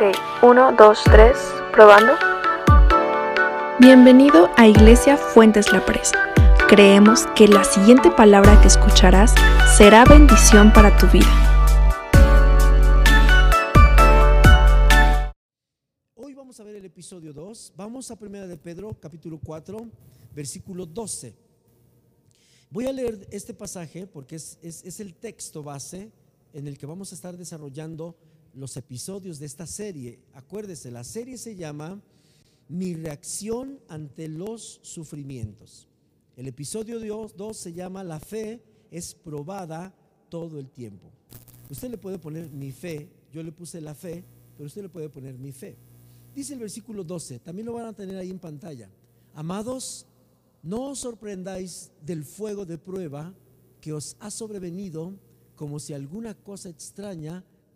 Ok, uno, dos, tres, probando. Bienvenido a Iglesia Fuentes La Presa. Creemos que la siguiente palabra que escucharás será bendición para tu vida. Hoy vamos a ver el episodio 2. Vamos a Primera de Pedro, capítulo 4, versículo 12. Voy a leer este pasaje porque es, es- es el texto base en el que vamos a estar desarrollando los episodios de esta serie. Acuérdese, la serie se llama Mi reacción ante los sufrimientos. El episodio 2 se llama La fe es probada todo el tiempo. Usted le puede poner mi fe, yo le puse la fe, pero usted le puede poner mi fe. Dice el versículo 12, también lo van a tener ahí en pantalla. Amados, no os sorprendáis del fuego de prueba que os ha sobrevenido como si alguna cosa extraña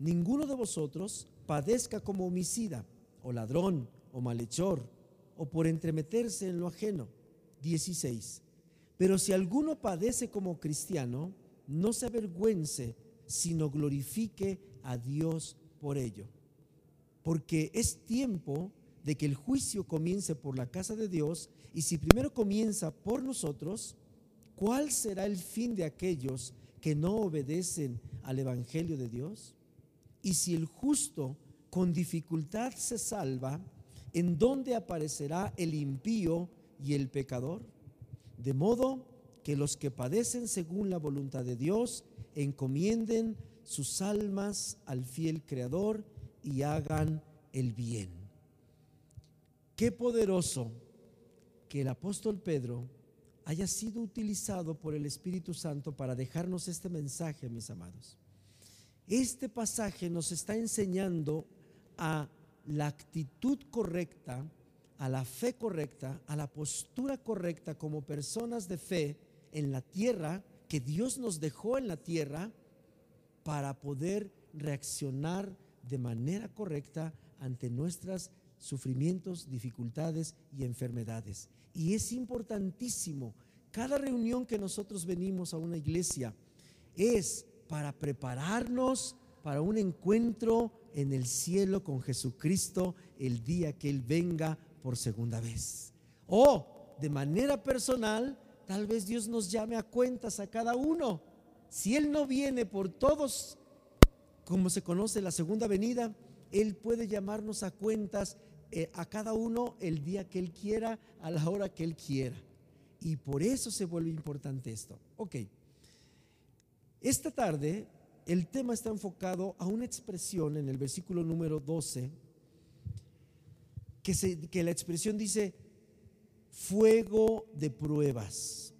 ninguno de vosotros padezca como homicida, o ladrón, o malhechor, o por entremeterse en lo ajeno. 16. Pero si alguno padece como cristiano, no se avergüence, sino glorifique a Dios por ello. Porque es tiempo de que el juicio comience por la casa de Dios, y si primero comienza por nosotros, ¿cuál será el fin de aquellos que no obedecen al Evangelio de Dios? Y si el justo con dificultad se salva, ¿en dónde aparecerá el impío y el pecador? De modo que los que padecen según la voluntad de Dios encomienden sus almas al fiel Creador y hagan el bien. Qué poderoso que el apóstol Pedro haya sido utilizado por el Espíritu Santo para dejarnos este mensaje, mis amados. Este pasaje nos está enseñando a la actitud correcta, a la fe correcta, a la postura correcta como personas de fe en la tierra, que Dios nos dejó en la tierra para poder reaccionar de manera correcta ante nuestros sufrimientos, dificultades y enfermedades. Y es importantísimo, cada reunión que nosotros venimos a una iglesia es para prepararnos para un encuentro en el cielo con Jesucristo el día que Él venga por segunda vez. O de manera personal, tal vez Dios nos llame a cuentas a cada uno. Si Él no viene por todos, como se conoce la segunda venida, Él puede llamarnos a cuentas eh, a cada uno el día que Él quiera, a la hora que Él quiera. Y por eso se vuelve importante esto. Ok. Esta tarde el tema está enfocado a una expresión en el versículo número 12, que, que la expresión dice fuego de pruebas.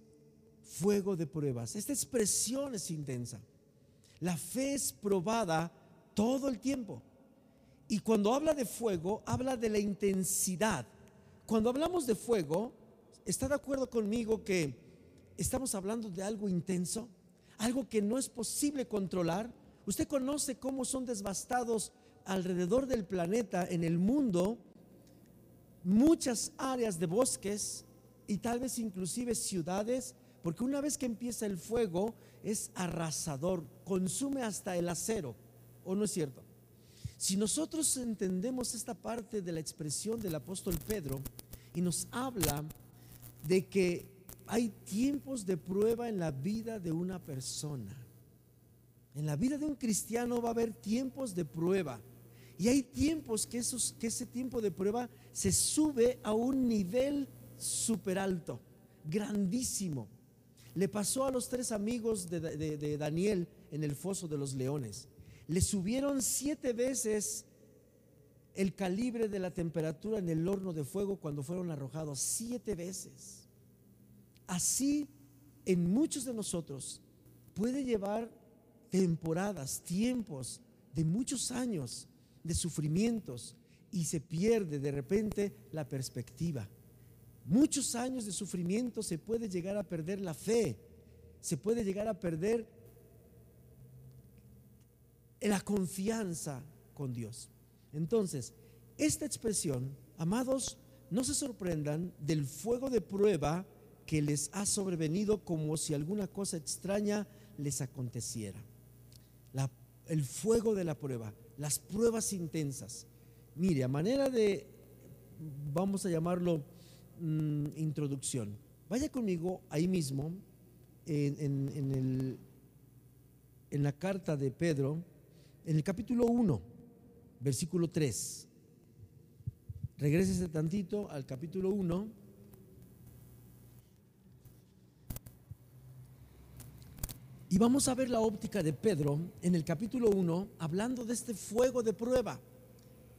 Fuego de pruebas. Esta expresión es intensa. La fe es probada todo el tiempo. Y cuando habla de fuego, habla de la intensidad. Cuando hablamos de fuego, ¿está de acuerdo conmigo que estamos hablando de algo intenso? Algo que no es posible controlar. Usted conoce cómo son devastados alrededor del planeta, en el mundo, muchas áreas de bosques y tal vez inclusive ciudades, porque una vez que empieza el fuego es arrasador, consume hasta el acero, ¿o no es cierto? Si nosotros entendemos esta parte de la expresión del apóstol Pedro y nos habla de que hay tiempos de prueba en la vida de una persona. En la vida de un cristiano va a haber tiempos de prueba. Y hay tiempos que, ese tiempo de prueba se sube a un nivel súper alto, grandísimo. Le pasó a los tres amigos de Daniel en el foso de los leones. Le subieron siete veces el calibre de la temperatura en el horno de fuego cuando fueron arrojados. Siete veces. Así en muchos de nosotros puede llevar temporadas, tiempos de muchos años de sufrimientos y se pierde de repente la perspectiva. Muchos años de sufrimiento se puede llegar a perder la fe, se puede llegar a perder la confianza con Dios. Entonces, esta expresión, amados, no se sorprendan del fuego de prueba que les ha sobrevenido como si alguna cosa extraña les aconteciera. el fuego de la prueba, las pruebas intensas. Mire, a manera de, vamos a llamarlo, mm, introducción. Vaya conmigo ahí mismo, en, el, en la carta de Pedro, en el capítulo 1, versículo 3. Regrésese tantito al capítulo 1. Y vamos a ver la óptica de Pedro en el capítulo 1, hablando de este fuego de prueba.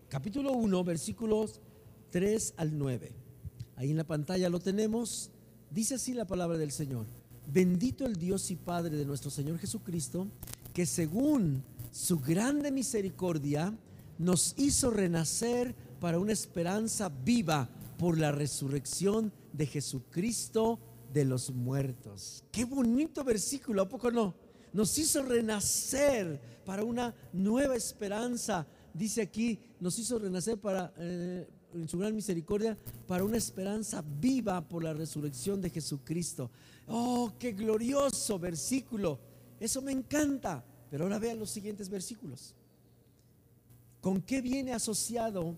Capítulo 1, versículos 3 al 9. Ahí en la pantalla lo tenemos. Dice así la palabra del Señor. Bendito el Dios y Padre de nuestro Señor Jesucristo, que según su grande misericordia nos hizo renacer para una esperanza viva por la resurrección de Jesucristo de los muertos. Qué bonito versículo, ¿a poco no? Nos hizo renacer para una nueva esperanza dice aquí, nos hizo renacer para, eh, en su gran misericordia, para una esperanza viva por la resurrección de Jesucristo. Oh, qué glorioso versículo. Eso me encanta. Pero ahora vean los siguientes versículos. ¿Con qué viene asociado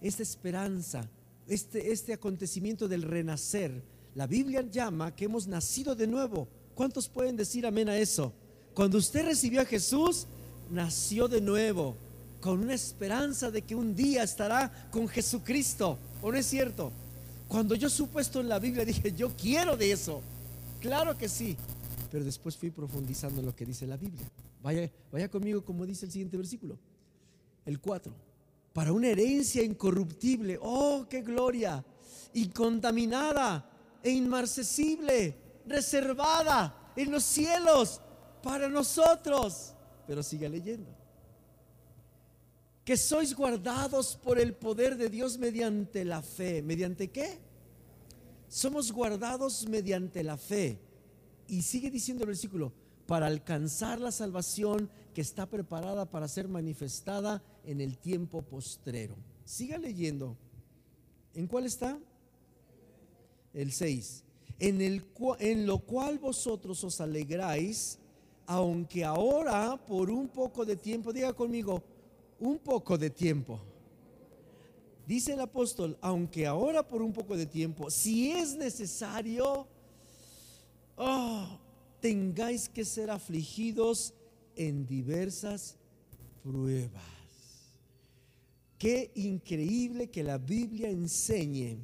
esta esperanza, este, este acontecimiento del renacer? La Biblia llama que hemos nacido de nuevo. ¿Cuántos pueden decir amén a eso? Cuando usted recibió a Jesús, nació de nuevo con una esperanza de que un día estará con Jesucristo. ¿O no es cierto? Cuando yo supe esto en la Biblia dije, yo quiero de eso. Claro que sí. Pero después fui profundizando en lo que dice la Biblia. Vaya, vaya conmigo como dice el siguiente versículo. El 4. Para una herencia incorruptible. Oh, qué gloria. Incontaminada e inmarcesible. Reservada en los cielos para nosotros. Pero siga leyendo que sois guardados por el poder de Dios mediante la fe. ¿Mediante qué? Somos guardados mediante la fe. Y sigue diciendo el versículo, para alcanzar la salvación que está preparada para ser manifestada en el tiempo postrero. Siga leyendo. ¿En cuál está? El 6. En, el, en lo cual vosotros os alegráis, aunque ahora por un poco de tiempo, diga conmigo, un poco de tiempo. Dice el apóstol, aunque ahora por un poco de tiempo, si es necesario, oh, tengáis que ser afligidos en diversas pruebas. Qué increíble que la Biblia enseñe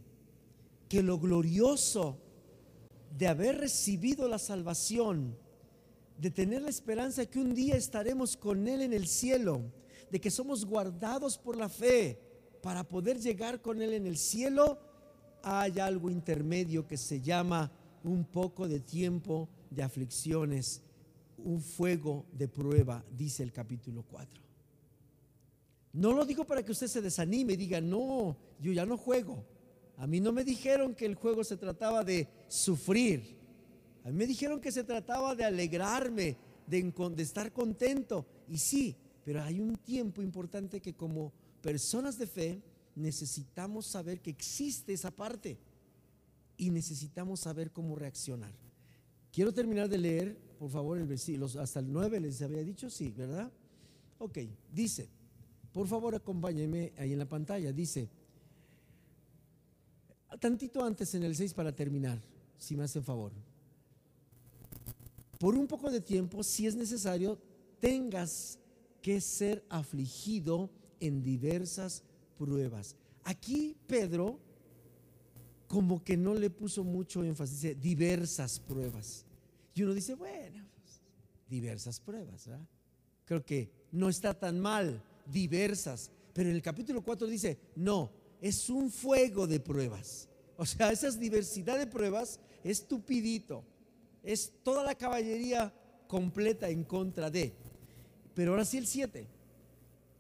que lo glorioso de haber recibido la salvación, de tener la esperanza que un día estaremos con Él en el cielo, de que somos guardados por la fe para poder llegar con Él en el cielo, hay algo intermedio que se llama un poco de tiempo de aflicciones, un fuego de prueba, dice el capítulo 4. No lo digo para que usted se desanime y diga, no, yo ya no juego. A mí no me dijeron que el juego se trataba de sufrir. A mí me dijeron que se trataba de alegrarme, de, estar contento. Y sí, pero hay un tiempo importante que como personas de fe necesitamos saber que existe esa parte y necesitamos saber cómo reaccionar. Quiero terminar de leer, por favor, el versículo, hasta el 9 les había dicho, sí, ¿verdad? Ok, dice, por favor acompáñenme ahí en la pantalla, dice, tantito antes en el 6 para terminar, si me hacen favor. Por un poco de tiempo, si es necesario, tengas que ser afligido en diversas pruebas. Aquí Pedro como que no le puso mucho énfasis, dice diversas pruebas. Y uno dice, bueno, pues, diversas pruebas. Creo que no está tan mal, diversas. Pero en el capítulo 4 dice, no, es un fuego de pruebas. O sea, esa diversidad de pruebas es tupidito. Es toda la caballería completa en contra de. Pero ahora sí el 7.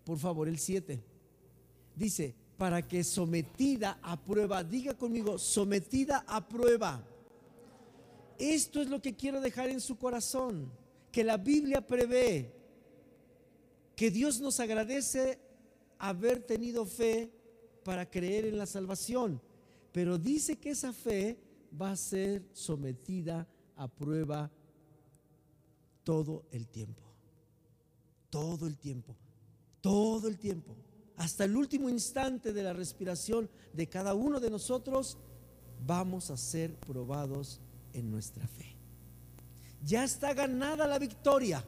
por favor, el 7. Dice, para que sometida a prueba, diga conmigo, sometida a prueba. Esto es lo que quiero dejar en su corazón, que la Biblia prevé, que Dios nos agradece haber tenido fe para creer en la salvación, pero dice que esa fe va a ser sometida a prueba todo el tiempo, todo el tiempo, todo el tiempo, hasta el último instante de la respiración de cada uno de nosotros, vamos a ser probados en nuestra fe. Ya está ganada la victoria.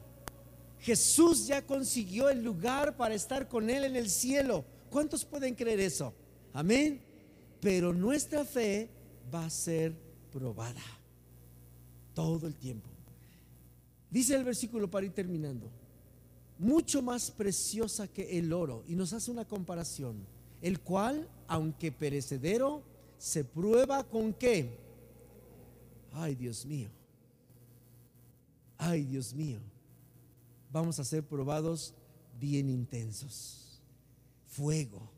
Jesús ya consiguió el lugar para estar con Él en el cielo. ¿Cuántos pueden creer eso? Amén. Pero nuestra fe va a ser probada todo el tiempo. Dice el versículo para ir terminando, mucho más preciosa que el oro. Y nos hace una comparación, el cual, aunque perecedero, se prueba con qué? Ay, Dios mío. Ay, Dios mío. Vamos a ser probados bien intensos. Fuego,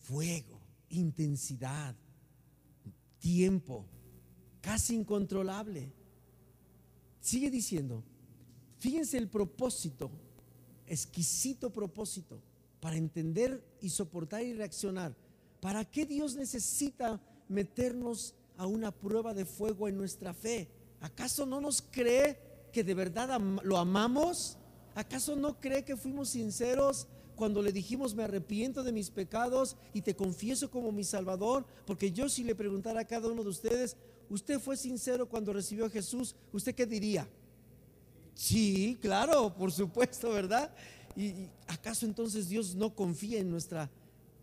fuego, intensidad, tiempo, casi incontrolable. Sigue diciendo, fíjense el propósito, exquisito propósito, para entender y soportar y reaccionar. ¿Para qué Dios necesita meternos a una prueba de fuego en nuestra fe? ¿Acaso no nos cree que de verdad lo amamos? ¿Acaso no cree que fuimos sinceros cuando le dijimos me arrepiento de mis pecados y te confieso como mi Salvador? Porque yo si le preguntara a cada uno de ustedes, ¿usted fue sincero cuando recibió a Jesús? ¿Usted qué diría? Sí, claro, por supuesto, ¿verdad? ¿Y acaso entonces Dios no confía en nuestra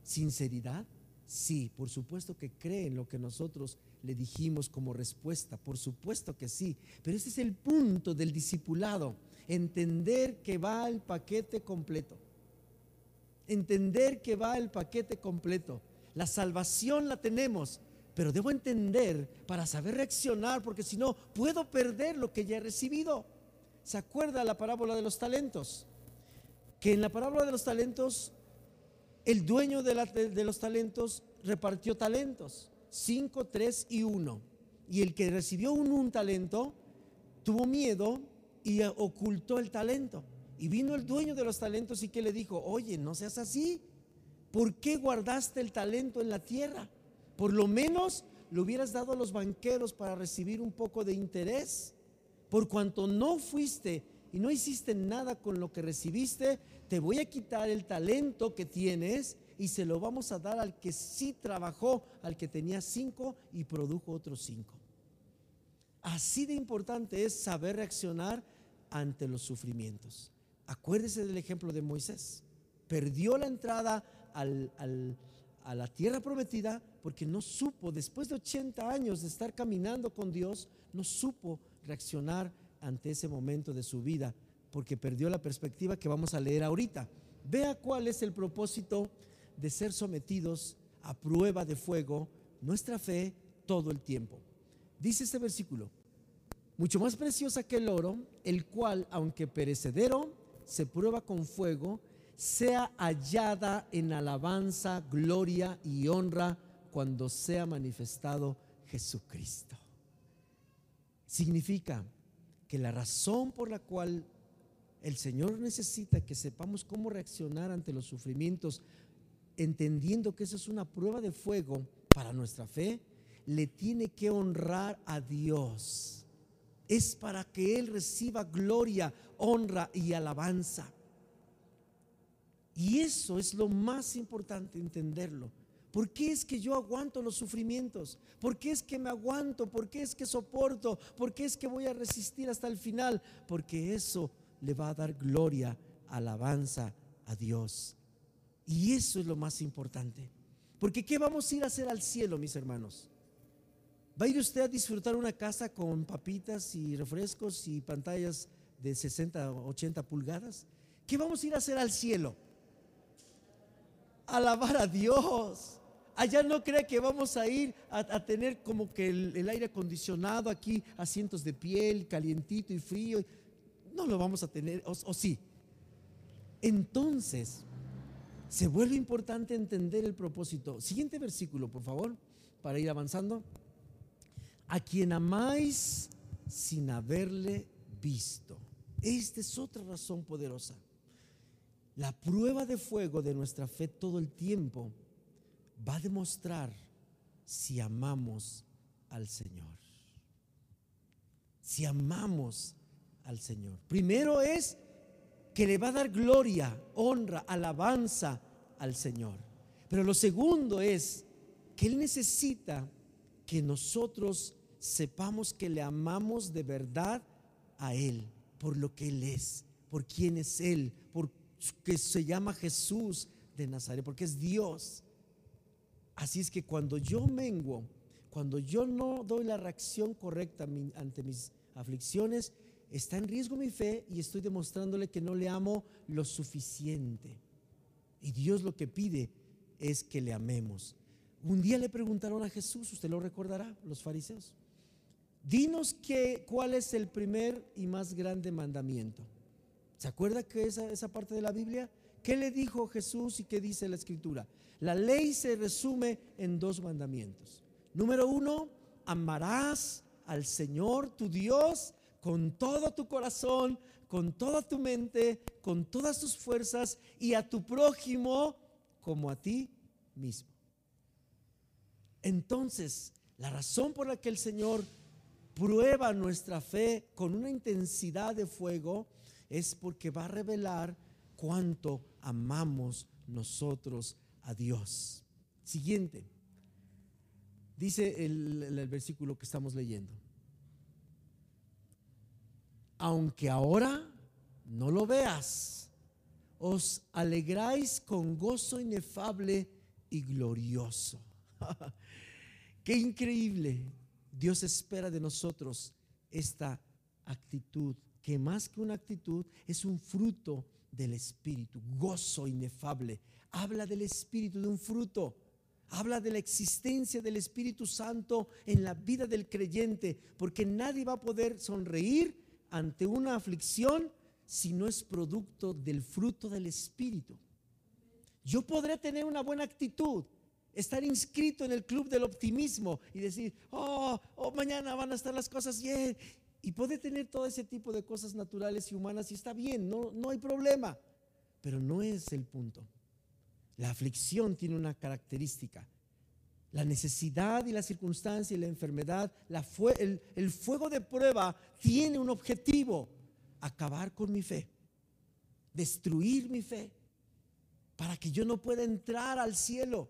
sinceridad? Sí, por supuesto que cree en lo que nosotros le dijimos como respuesta, por supuesto que sí, pero ese es el punto del discipulado, entender que va el paquete completo, entender que va el paquete completo. La salvación la tenemos, pero debo entender para saber reaccionar, porque si no, puedo perder lo que ya he recibido. ¿Se acuerda la parábola de los talentos? Que en la parábola de los talentos, el dueño de, los talentos repartió talentos, cinco, tres y uno. Y el que recibió un, un talento tuvo miedo y ocultó el talento. Y vino el dueño de los talentos y que le dijo, oye, no seas así. ¿Por qué guardaste el talento en la tierra? Por lo menos le hubieras dado a los banqueros para recibir un poco de interés. Por cuanto no fuiste y no hiciste nada con lo que recibiste, te voy a quitar el talento que tienes y se lo vamos a dar al que sí trabajó, al que tenía cinco y produjo otros cinco. Así de importante es saber reaccionar ante los sufrimientos. Acuérdese del ejemplo de Moisés. Perdió la entrada a la tierra prometida porque no supo, después de 80 años de estar caminando con Dios, no supo reaccionar ante ese momento de su vida porque perdió la perspectiva que vamos a leer ahorita. Vea cuál es el propósito de ser sometidos a prueba de fuego nuestra fe todo el tiempo. Dice este versículo, mucho más preciosa que el oro, el cual, aunque perecedero, se prueba con fuego, sea hallada en alabanza, gloria y honra cuando sea manifestado Jesucristo. Significa que la razón por la cual el Señor necesita que sepamos cómo reaccionar ante los sufrimientos, entendiendo que eso es una prueba de fuego para nuestra fe, le tiene que honrar a Dios. Es para que Él reciba gloria, honra y alabanza. Y eso es lo más importante entenderlo. ¿Por qué es que yo aguanto los sufrimientos? ¿Por qué es que me aguanto? ¿Por qué es que soporto? ¿Por qué es que voy a resistir hasta el final? Porque eso le va a dar gloria, alabanza a Dios. Y eso es lo más importante. Porque ¿qué vamos a ir a hacer al cielo, mis hermanos? ¿Va a ir usted a disfrutar una casa con papitas y refrescos y pantallas de 60 o 80 pulgadas? ¿Qué vamos a ir a hacer al cielo? alabar a Dios. Allá no cree que vamos a ir a, tener como que el, aire acondicionado aquí, asientos de piel, calientito y frío. No lo vamos a tener, o, o sí. Entonces, se vuelve importante entender el propósito. Siguiente versículo, por favor, para ir avanzando. A quien amáis sin haberle visto. Esta es otra razón poderosa. La prueba de fuego de nuestra fe todo el tiempo va a demostrar si amamos al Señor. Si amamos al Señor. Primero es que le va a dar gloria, honra, alabanza al Señor. Pero lo segundo es que Él necesita que nosotros sepamos que le amamos de verdad a Él, por lo que Él es, por quién es Él, por que se llama Jesús de Nazaret, porque es Dios. Así es que cuando yo menguo, cuando yo no doy la reacción correcta ante mis aflicciones, está en riesgo mi fe y estoy demostrándole que no le amo lo suficiente. Y Dios lo que pide es que le amemos. Un día le preguntaron a Jesús, usted lo recordará, los fariseos, dinos que, cuál es el primer y más grande mandamiento. ¿Se acuerda que esa, esa parte de la Biblia? ¿Qué le dijo Jesús y qué dice la escritura? La ley se resume en dos mandamientos. Número uno, amarás al Señor tu Dios con todo tu corazón, con toda tu mente, con todas tus fuerzas y a tu prójimo como a ti mismo. Entonces, la razón por la que el Señor prueba nuestra fe con una intensidad de fuego es porque va a revelar cuánto amamos nosotros a Dios. Siguiente, dice el, el versículo que estamos leyendo aunque ahora no lo veas, os alegráis con gozo inefable y glorioso. Qué increíble. Dios espera de nosotros esta actitud, que más que una actitud es un fruto del Espíritu, gozo inefable. Habla del Espíritu, de un fruto. Habla de la existencia del Espíritu Santo en la vida del creyente, porque nadie va a poder sonreír ante una aflicción si no es producto del fruto del Espíritu. Yo podré tener una buena actitud, estar inscrito en el club del optimismo y decir, oh, oh, mañana van a estar las cosas bien. Y puede tener todo ese tipo de cosas naturales y humanas y está bien, no, no hay problema. Pero no es el punto. La aflicción tiene una característica la necesidad y la circunstancia y la enfermedad, el, el fuego de prueba tiene un objetivo, acabar con mi fe, destruir mi fe, para que yo no pueda entrar al cielo.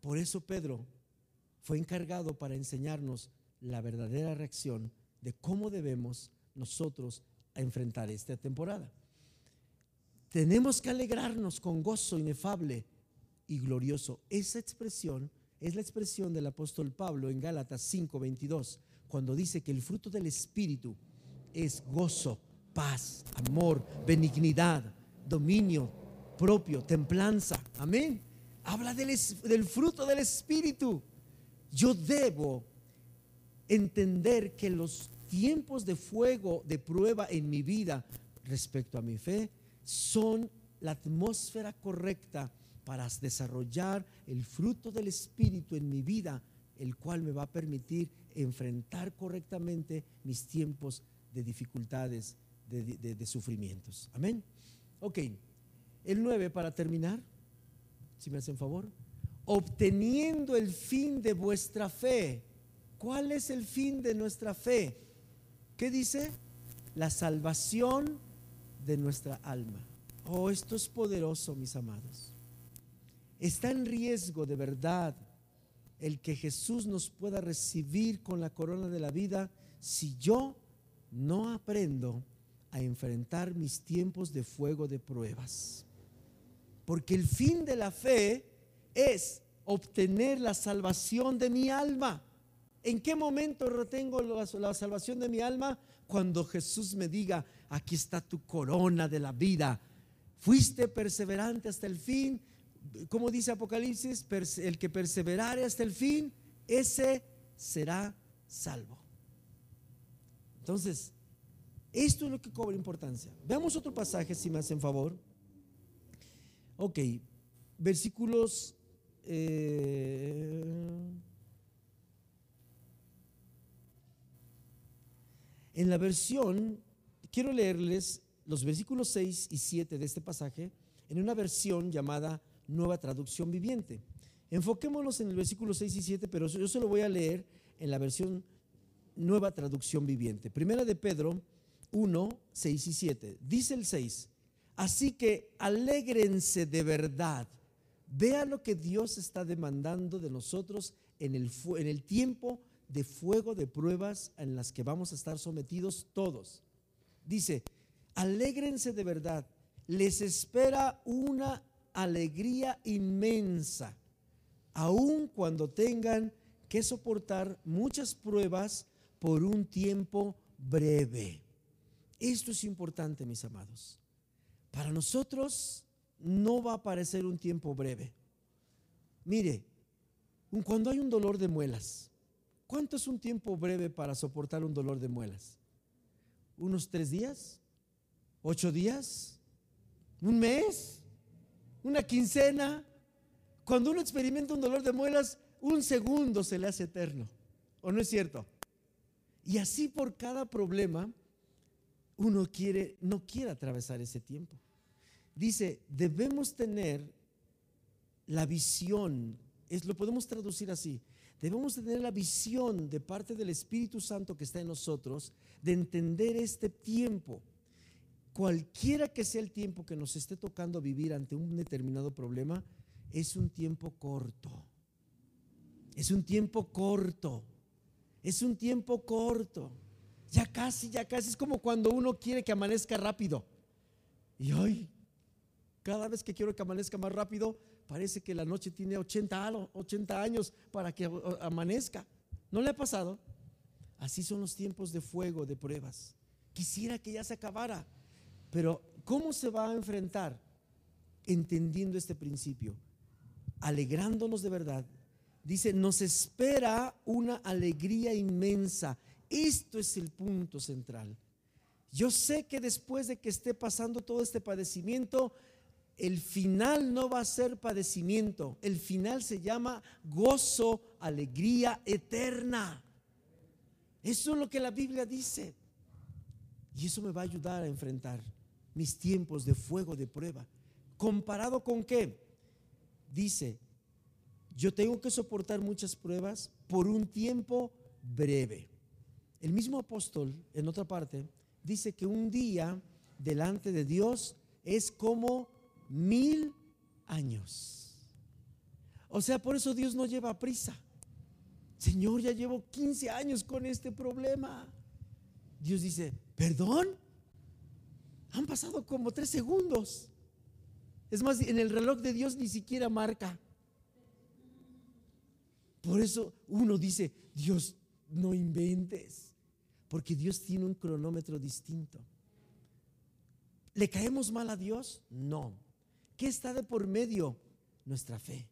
Por eso Pedro fue encargado para enseñarnos la verdadera reacción de cómo debemos nosotros enfrentar esta temporada. Tenemos que alegrarnos con gozo inefable y glorioso. Esa expresión es la expresión del apóstol Pablo en Gálatas 5:22, cuando dice que el fruto del Espíritu es gozo, paz, amor, benignidad, dominio propio, templanza. Amén. Habla del, fruto del Espíritu. Yo debo entender que los tiempos de fuego, de prueba en mi vida respecto a mi fe, son la atmósfera correcta para desarrollar el fruto del Espíritu en mi vida, el cual me va a permitir enfrentar correctamente mis tiempos de dificultades, de, sufrimientos. Amén. Ok, el 9 para terminar, si me hacen favor, obteniendo el fin de vuestra fe. ¿Cuál es el fin de nuestra fe? ¿Qué dice? La salvación de nuestra alma. Oh, esto es poderoso, mis amados. Está en riesgo de verdad el que Jesús nos pueda recibir con la corona de la vida si yo no aprendo a enfrentar mis tiempos de fuego de pruebas. Porque el fin de la fe es obtener la salvación de mi alma. ¿En qué momento retengo la, salvación de mi alma? Cuando Jesús me diga, aquí está tu corona de la vida. Fuiste perseverante hasta el fin, como dice Apocalipsis, el que perseverare hasta el fin, ese será salvo. Entonces, esto es lo que cobra importancia. Veamos otro pasaje, si me hacen favor. Ok, versículos... eh, en la versión, quiero leerles los versículos 6 y 7 de este pasaje en una versión llamada Nueva Traducción Viviente. Enfoquémonos en el versículo 6 y 7, pero yo se lo voy a leer en la versión Nueva Traducción Viviente. Primera de Pedro 1, 6 y 7. Dice el 6, así que alégrense de verdad. Vea lo que Dios está demandando de nosotros en el, en el tiempo de fuego de pruebas en las que vamos a estar sometidos todos. Dice, alégrense de verdad. Les espera una alegría inmensa, aun cuando tengan que soportar muchas pruebas por un tiempo breve. Esto es importante, mis amados. Para nosotros no va a parecer un tiempo breve. Mire, cuando hay un dolor de muelas, ¿cuánto es un tiempo breve para soportar un dolor de muelas? ¿Unos tres días? ¿Ocho días? ¿Un mes? ¿Una quincena? Cuando uno experimenta un dolor de muelas, un segundo se le hace eterno. ¿O no es cierto? Y así por cada problema, uno quiere, no quiere atravesar ese tiempo. Dice, debemos tener la visión, es, lo podemos traducir así, debemos tener la visión de parte del Espíritu Santo que está en nosotros de entender este tiempo. Cualquiera que sea el tiempo que nos esté tocando vivir ante un determinado problema, es un tiempo corto. Es un tiempo corto. Es un tiempo corto. Ya casi, ya casi. Es como cuando uno quiere que amanezca rápido. Y hoy, cada vez que quiero que amanezca más rápido, parece que la noche tiene 80, a- 80 años para que o- amanezca. ¿No le ha pasado? Así son los tiempos de fuego, de pruebas. Quisiera que ya se acabara. Pero ¿cómo se va a enfrentar? Entendiendo este principio, alegrándonos de verdad. Dice, nos espera una alegría inmensa. Esto es el punto central. Yo sé que después de que esté pasando todo este padecimiento, el final no va a ser padecimiento. El final se llama gozo, alegría eterna. Eso es lo que la Biblia dice. Y eso me va a ayudar a enfrentar mis tiempos de fuego, de prueba. ¿Comparado con qué? Dice, yo tengo que soportar muchas pruebas por un tiempo breve. El mismo apóstol, en otra parte, dice que un día delante de Dios es como mil años. O sea, por eso Dios no lleva prisa. Señor, ya llevo 15 años con este problema. Dios dice, perdón, han pasado como tres segundos. Es más, en el reloj de Dios ni siquiera marca. Por eso uno dice, Dios, no inventes, porque Dios tiene un cronómetro distinto. ¿Le caemos mal a Dios? No. ¿Qué está de por medio? Nuestra fe.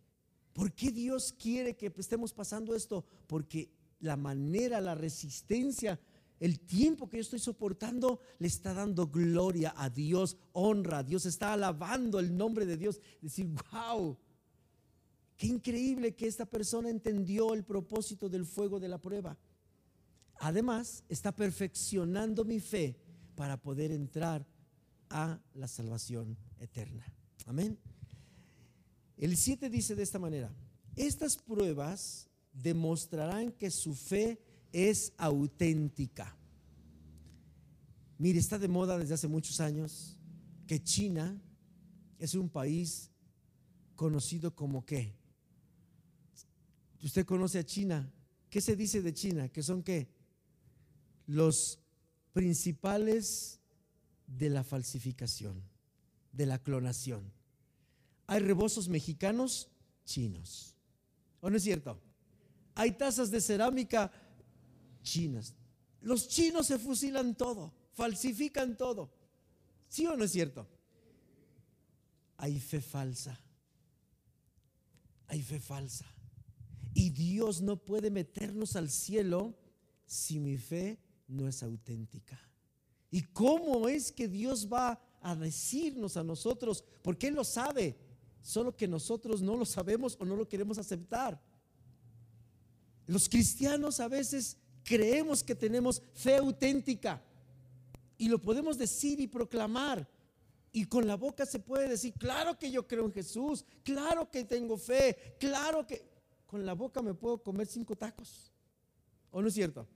¿Por qué Dios quiere que estemos pasando esto? Porque la manera, la resistencia, el tiempo que yo estoy soportando le está dando gloria a Dios, honra a Dios, está alabando el nombre de Dios. Decir, wow, qué increíble que esta persona entendió el propósito del fuego de la prueba. Además, está perfeccionando mi fe para poder entrar a la salvación eterna. Amén. El 7 dice de esta manera, estas pruebas demostrarán que su fe es auténtica. Mire, está de moda desde hace muchos años que China es un país conocido como qué. Usted conoce a China. ¿Qué se dice de China? Que son qué? Los principales de la falsificación, de la clonación. Hay rebozos mexicanos chinos. ¿O no es cierto? Hay tazas de cerámica chinas. Los chinos se fusilan todo, falsifican todo. ¿Sí o no es cierto? Hay fe falsa. Hay fe falsa. Y Dios no puede meternos al cielo si mi fe no es auténtica. ¿Y cómo es que Dios va a decirnos a nosotros? Porque Él lo sabe. solo que nosotros no lo sabemos o no lo queremos aceptar. Los cristianos a veces creemos que tenemos fe auténtica y lo podemos decir y proclamar. Y con la boca se puede decir, claro que yo creo en Jesús, claro que tengo fe, claro que con la boca me puedo comer cinco tacos. ¿O no es cierto?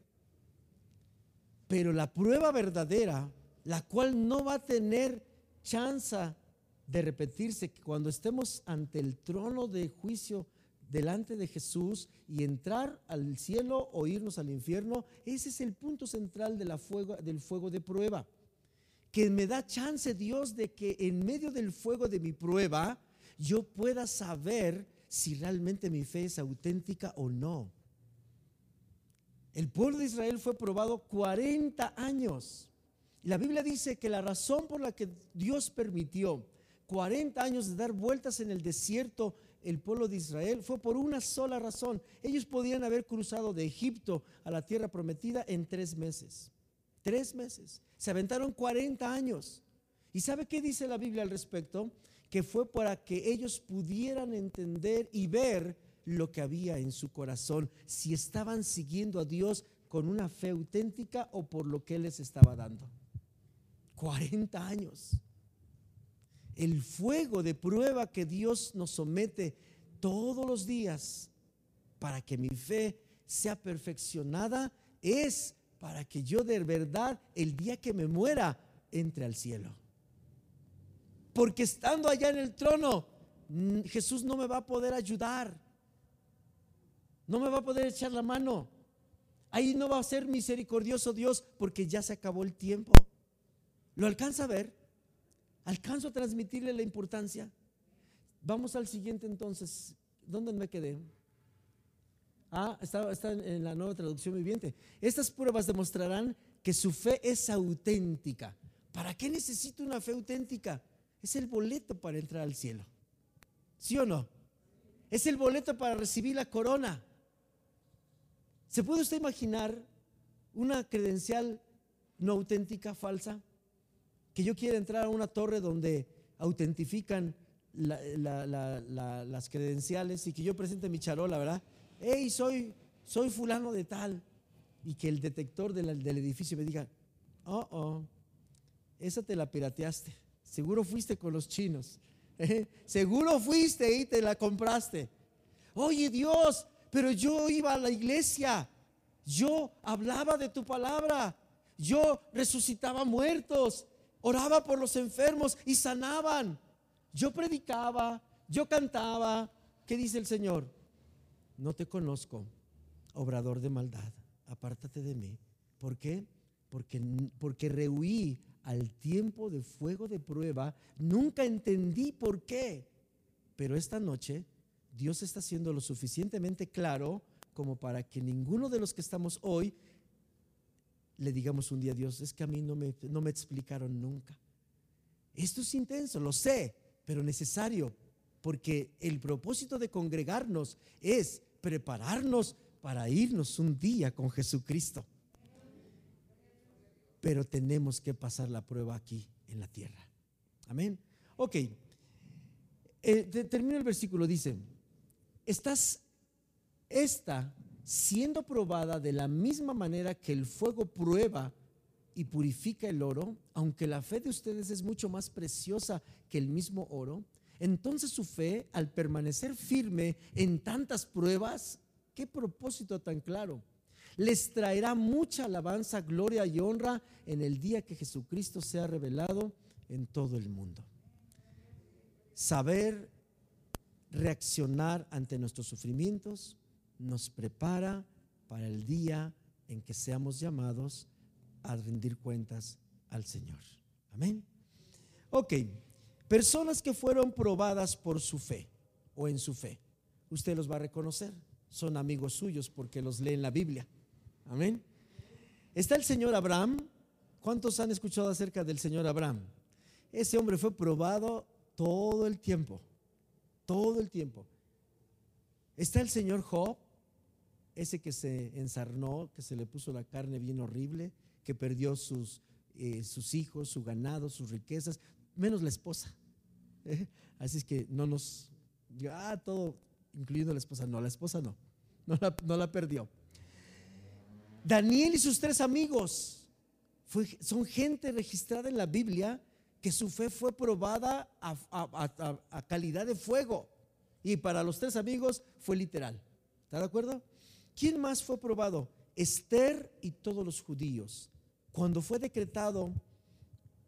Pero la prueba verdadera, la cual no va a tener chance de repetirse, que cuando estemos ante el trono de juicio delante de Jesús y entrar al cielo o irnos al infierno, ese es el punto central de la fuego, del fuego de prueba. Que me da chance Dios de que en medio del fuego de mi prueba yo pueda saber si realmente mi fe es auténtica o no. El pueblo de Israel fue probado 40 años. La Biblia dice que la razón por la que Dios permitió 40 años de dar vueltas en el desierto el pueblo de Israel fue por una sola razón. Ellos podían haber cruzado de Egipto a la tierra prometida en tres meses. Tres meses. Se aventaron 40 años. ¿Y sabe qué dice la Biblia al respecto? Que fue para que ellos pudieran entender y ver lo que había en su corazón, si estaban siguiendo a Dios con una fe auténtica o por lo que Él les estaba dando. 40 años el fuego de prueba que Dios nos somete todos los días para que mi fe sea perfeccionada es para que yo de verdad el día que me muera entre al cielo. Porque estando allá en el trono, mm, Jesús no me va a poder ayudar. No me va a poder echar la mano. Ahí no va a ser misericordioso Dios porque ya se acabó el tiempo. ¿Lo alcanza a ver? ¿Alcanzo a transmitirle la importancia? Vamos al siguiente entonces. ¿Dónde me quedé? Ah, está, está en la nueva traducción viviente. Estas pruebas demostrarán que su fe es auténtica. ¿Para qué necesito una fe auténtica? Es el boleto para entrar al cielo. ¿Sí o no? Es el boleto para recibir la corona. ¿Se puede usted imaginar una credencial no auténtica, falsa? que yo quiera entrar a una torre donde autentifican las credenciales y que yo presente mi charola, ¿verdad? Hey, soy, soy fulano de tal. Y que el detector del, edificio me diga, oh, oh, esa te la pirateaste. Seguro fuiste con los chinos. Seguro fuiste y te la compraste. Oye Dios, pero yo iba a la iglesia. Yo hablaba de tu palabra. Yo resucitaba muertos oraba por los enfermos y sanaban. Yo predicaba, yo cantaba. ¿Qué dice el Señor? No te conozco, obrador de maldad, apártate de mí. ¿Por qué? Porque, porque rehuí al tiempo de fuego de prueba, nunca entendí por qué. Pero esta noche Dios está siendo lo suficientemente claro como para que ninguno de los que estamos hoy le digamos un día a Dios, es que a mí no me, no me explicaron nunca. Esto es intenso, lo sé, pero necesario, porque el propósito de congregarnos es prepararnos para irnos un día con Jesucristo. Pero tenemos que pasar la prueba aquí en la tierra. Amén. Ok. Eh, el versículo, dice, estás, esta siendo probada de la misma manera que el fuego prueba y purifica el oro, aunque la fe de ustedes es mucho más preciosa que el mismo oro, entonces su fe, al permanecer firme en tantas pruebas, qué propósito tan claro, les traerá mucha alabanza, gloria y honra en el día que Jesucristo sea revelado en todo el mundo. Saber reaccionar ante nuestros sufrimientos, nos prepara para el día en que seamos llamados a rendir cuentas al Señor. Amén. Ok, personas que fueron probadas por su fe o en su fe, usted los va a reconocer, son amigos suyos porque los lee en la Biblia. Amén. Está el Señor Abraham. ¿Cuántos han escuchado acerca del Señor Abraham? Ese hombre fue probado todo el tiempo, todo el tiempo. Está el Señor Job, ese que se ensarnó, que se le puso la carne bien horrible, que perdió sus, eh, hijos, su ganado, sus riquezas, menos la esposa. Así es que no nos, ya todo, incluyendo la esposa, no, la esposa no, no la, no la perdió. Daniel y sus tres amigos son gente registrada en la Biblia que su fe fue probada a, calidad de fuego. Y para los tres amigos fue literal. ¿Está de acuerdo? ¿Quién más fue probado? Esther y todos los judíos. Cuando fue decretado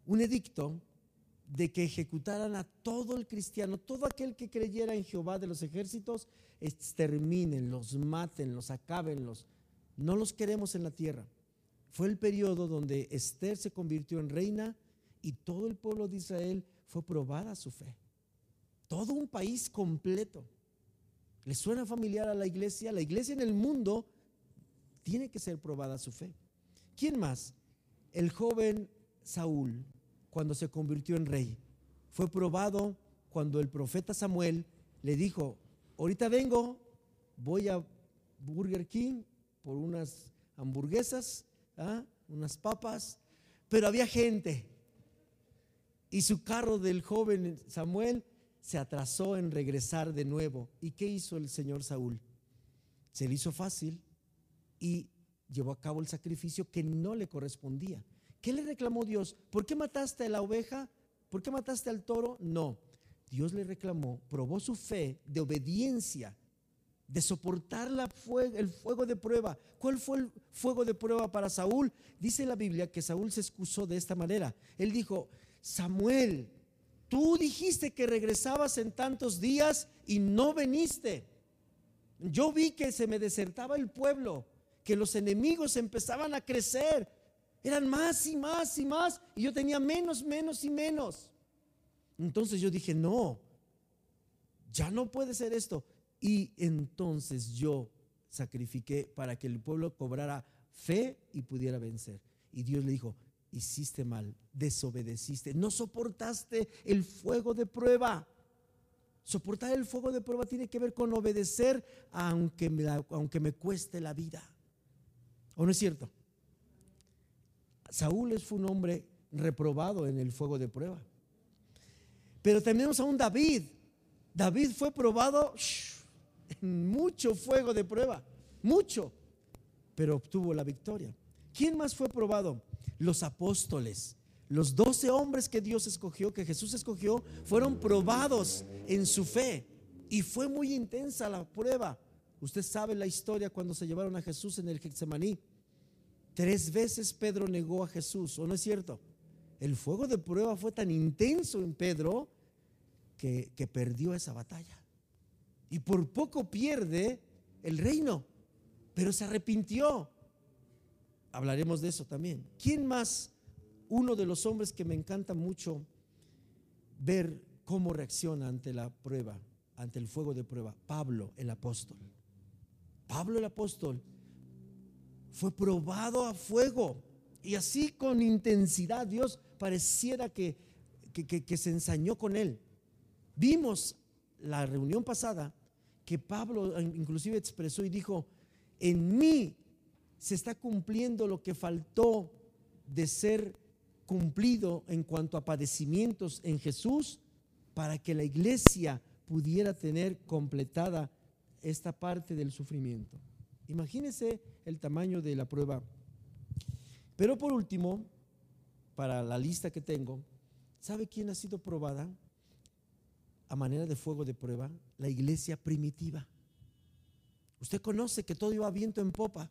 un edicto de que ejecutaran a todo el cristiano, todo aquel que creyera en Jehová de los ejércitos, exterminen, los maten, los acabenlos. No los queremos en la tierra. Fue el periodo donde Esther se convirtió en reina y todo el pueblo de Israel fue probada su fe. Todo un país completo. ¿Le suena familiar a la iglesia? La iglesia en el mundo tiene que ser probada su fe. ¿Quién más? El joven Saúl, cuando se convirtió en rey, fue probado cuando el profeta Samuel le dijo, ahorita vengo, voy a Burger King por unas hamburguesas, ¿ah? unas papas, pero había gente. Y su carro del joven Samuel se atrasó en regresar de nuevo. ¿Y qué hizo el señor Saúl? Se le hizo fácil y llevó a cabo el sacrificio que no le correspondía. ¿Qué le reclamó Dios? ¿Por qué mataste a la oveja? ¿Por qué mataste al toro? No. Dios le reclamó, probó su fe de obediencia de soportar el fuego de prueba. ¿Cuál fue el fuego de prueba para Saúl? Dice la Biblia que Saúl se excusó de esta manera. Él dijo, Samuel, tú dijiste que regresabas en tantos días y no veniste. Yo vi que se me desertaba el pueblo, que los enemigos empezaban a crecer. Eran más y más y más. Y yo tenía menos, menos y menos. Entonces yo dije, no, ya no puede ser esto. Y entonces yo sacrifiqué para que el pueblo cobrara fe y pudiera vencer. Y Dios le dijo, hiciste mal, desobedeciste, no soportaste el fuego de prueba. Soportar el fuego de prueba tiene que ver con obedecer aunque me, aunque me cueste la vida. ¿O no es cierto? Saúl fue un hombre reprobado en el fuego de prueba. Pero tenemos a un David. David fue probado mucho fuego de prueba, mucho, pero obtuvo la victoria. ¿Quién más fue probado? Los apóstoles. Los doce hombres que Dios escogió, que Jesús escogió, fueron probados en su fe. Y fue muy intensa la prueba. Usted sabe la historia cuando se llevaron a Jesús en el Getsemaní. Tres veces Pedro negó a Jesús, ¿o no es cierto? El fuego de prueba fue tan intenso en Pedro que, que perdió esa batalla y por poco pierde el reino, pero se arrepintió. Hablaremos de eso también. ¿Quién más? Uno de los hombres que me encanta mucho ver cómo reacciona ante la prueba, ante el fuego de prueba. Pablo, el apóstol. Pablo, el apóstol, fue probado a fuego y así con intensidad Dios pareciera que, que se ensañó con él. Vimos la reunión pasada que Pablo inclusive expresó y dijo, en mí se está cumpliendo lo que faltó de ser cumplido en cuanto a padecimientos en Jesús para que la iglesia pudiera tener completada esta parte del sufrimiento. Imagínese el tamaño de la prueba. Pero por último, para la lista que tengo, ¿sabe quién ha sido probada? a manera de fuego de prueba la iglesia primitiva. Usted conoce que todo iba viento en popa.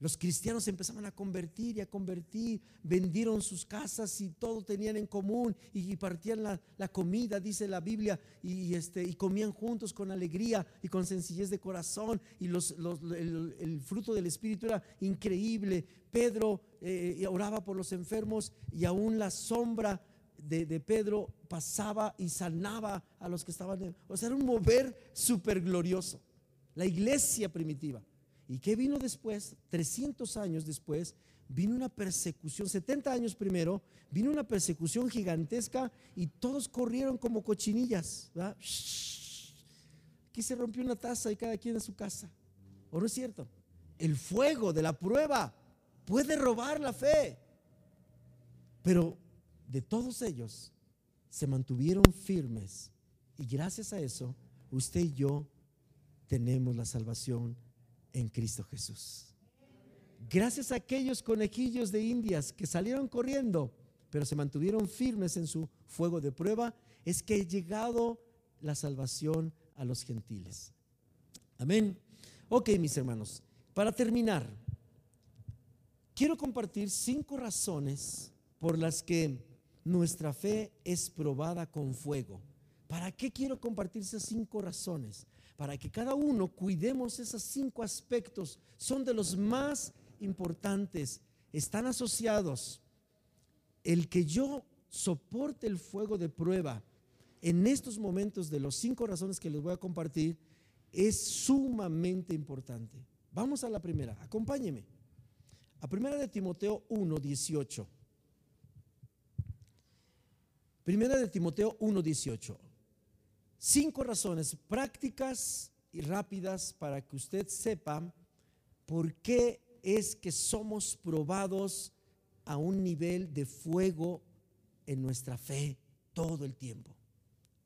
Los cristianos empezaban a convertir y a convertir, vendieron sus casas y todo tenían en común y, partían la, comida, dice la Biblia, y, este, y comían juntos con alegría y con sencillez de corazón y el, fruto del Espíritu era increíble. Pedro eh, oraba por los enfermos y aún la sombra de, Pedro pasaba y sanaba a los que estaban. o sea, era un mover súper glorioso. La iglesia primitiva. ¿Y qué vino después? 300 años después, vino una persecución, 70 años primero, vino una persecución gigantesca y todos corrieron como cochinillas. Aquí se rompió una taza y cada quien en su casa. ¿O no es cierto? El fuego de la prueba puede robar la fe. Pero de todos ellos, se mantuvieron firmes y gracias a eso usted y yo tenemos la salvación en Cristo Jesús. Gracias a aquellos conejillos de indias que salieron corriendo, pero se mantuvieron firmes en su fuego de prueba, es que ha llegado la salvación a los gentiles. Amén. Ok, mis hermanos, para terminar, quiero compartir cinco razones por las que nuestra fe es probada con fuego. ¿Para qué quiero compartir esas cinco razones? Para que cada uno cuidemos esos cinco aspectos. Son de los más importantes. Están asociados. El que yo soporte el fuego de prueba en estos momentos de los cinco razones que les voy a compartir es sumamente importante. Vamos a la primera. Acompáñeme. A primera de Timoteo 1, 18. Primera de Timoteo 1:18. Cinco razones prácticas y rápidas para que usted sepa por qué es que somos probados a un nivel de fuego en nuestra fe todo el tiempo.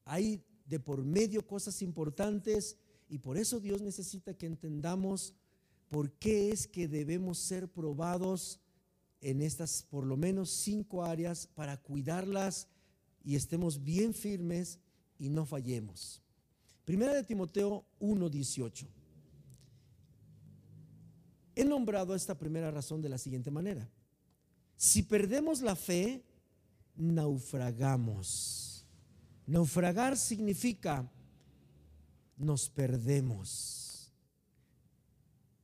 Hay de por medio cosas importantes y por eso Dios necesita que entendamos por qué es que debemos ser probados en estas por lo menos cinco áreas para cuidarlas y estemos bien firmes y no fallemos. Primera de Timoteo 1:18. He nombrado esta primera razón de la siguiente manera. Si perdemos la fe, naufragamos. Naufragar significa nos perdemos.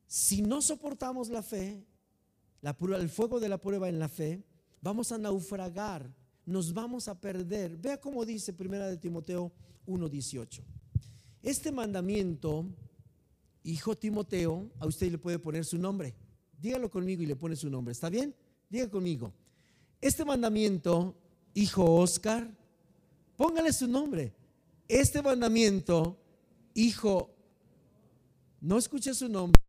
Si no soportamos la fe, la, el fuego de la prueba en la fe, vamos a naufragar nos vamos a perder. Vea cómo dice Primera de Timoteo 1:18. Este mandamiento, hijo Timoteo, a usted le puede poner su nombre. Dígalo conmigo y le pone su nombre. ¿Está bien? Diga conmigo. Este mandamiento, hijo Oscar, póngale su nombre. Este mandamiento, hijo, no escuche su nombre.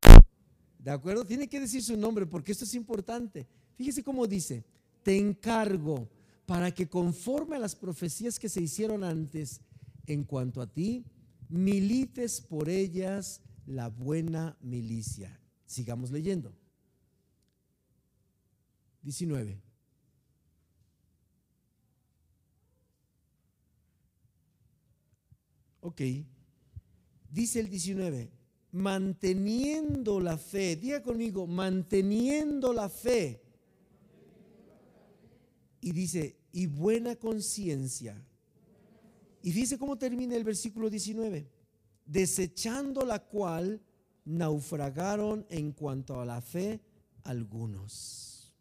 ¿De acuerdo? Tiene que decir su nombre porque esto es importante. Fíjese cómo dice, te encargo para que conforme a las profecías que se hicieron antes en cuanto a ti, milites por ellas la buena milicia. Sigamos leyendo. 19. Ok. Dice el 19, manteniendo la fe, diga conmigo, manteniendo la fe. Y dice, y buena conciencia. Y dice cómo termina el versículo 19. Desechando la cual naufragaron en cuanto a la fe algunos.